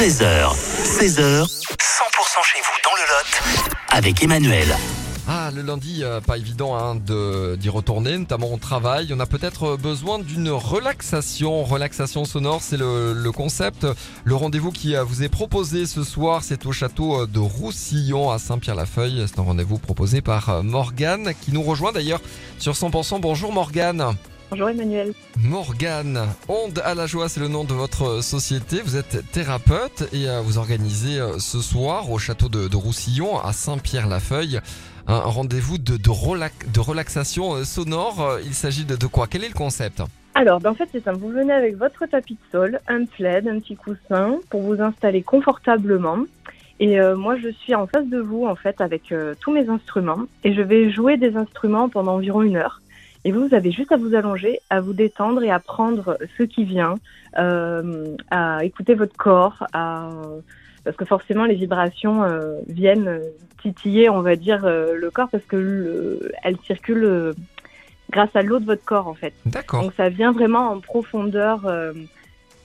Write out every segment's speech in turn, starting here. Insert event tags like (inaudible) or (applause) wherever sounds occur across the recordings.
13h, 16h, 100% chez vous dans le Lot avec Emmanuel. Ah, le lundi, euh, pas évident hein, d'y retourner, notamment au travail. On a peut-être besoin d'une relaxation. Relaxation sonore, c'est le, le concept. Le rendez-vous qui euh, vous est proposé ce soir, c'est au château euh, de Roussillon à Saint-Pierre-la-Feuille. C'est un rendez-vous proposé par euh, Morgane, qui nous rejoint d'ailleurs sur 100%. Bonjour Morgane. Bonjour Emmanuel. Morgane, Onde à la joie, c'est le nom de votre société. Vous êtes thérapeute et euh, vous organisez euh, ce soir au château de, de Roussillon à Saint-Pierre-la-Feuille un rendez-vous de, de, relax- de relaxation euh, sonore. Il s'agit de, de quoi? Quel est le concept? Alors, ben, en fait, c'est simple. Vous venez avec votre tapis de sol, un plaid, un petit coussin pour vous installer confortablement. Et euh, moi, je suis en face de vous, en fait, avec euh, tous mes instruments. Et je vais jouer des instruments pendant environ une heure. Et vous, vous avez juste à vous allonger, à vous détendre et à prendre ce qui vient, euh, à écouter votre corps, à... parce que forcément, les vibrations euh, viennent titiller, on va dire, euh, le corps parce que le... elles circulent grâce à l'eau de votre corps, en fait. D'accord. Donc ça vient vraiment en profondeur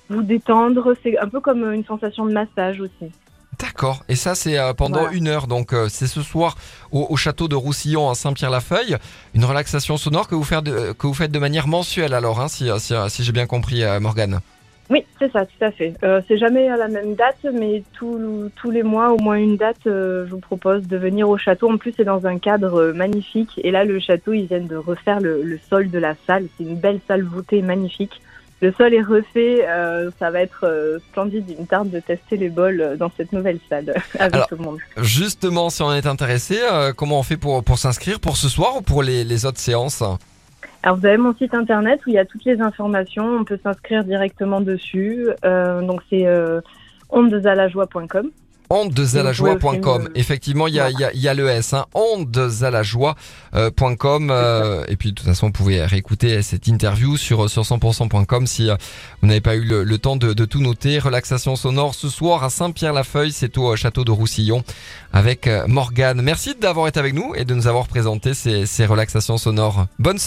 vous détendre. C'est un peu comme une sensation de massage aussi. D'accord. Et ça, c'est euh, pendant Voilà. une heure. Donc, euh, c'est ce soir au, au château de Roussillon à Saint-Pierre-la-Feuille. Une relaxation sonore que vous, faites de, que vous faites de manière mensuelle, alors, hein, si, si, si j'ai bien compris, euh, Morgane. Oui, c'est ça, tout à fait. Euh, c'est jamais à la même date, mais tous tous les mois, au moins une date, euh, je vous propose de venir au château. En plus, c'est dans un cadre euh, magnifique. Et là, le château, ils viennent de refaire le, le sol de la salle. C'est une belle salle voûtée magnifique. Le sol est refait. euh, ça va être euh, splendide. Il me tarde de tester les bols euh, dans cette nouvelle salle (laughs) avec Alors, tout le monde. Justement, si on est intéressé, euh, comment on fait pour, pour s'inscrire pour ce soir ou pour les, les autres séances Alors vous avez mon site internet où il y a toutes les informations, on peut s'inscrire directement dessus. Donc c'est ondesalajoie.com. ondezalajoie.com. Effectivement, il y a, y, a, y a le S, hein, ondezalajoie.com. Euh, et puis, de toute façon, vous pouvez réécouter cette interview sur, sur 100%.com si euh, vous n'avez pas eu le, le temps de, de tout noter. Relaxation sonore ce soir à Saint-Pierre-la-Feuille, c'est au euh, château de Roussillon avec euh, Morgane. Merci d'avoir été avec nous et de nous avoir présenté ces, ces relaxations sonores. Bonne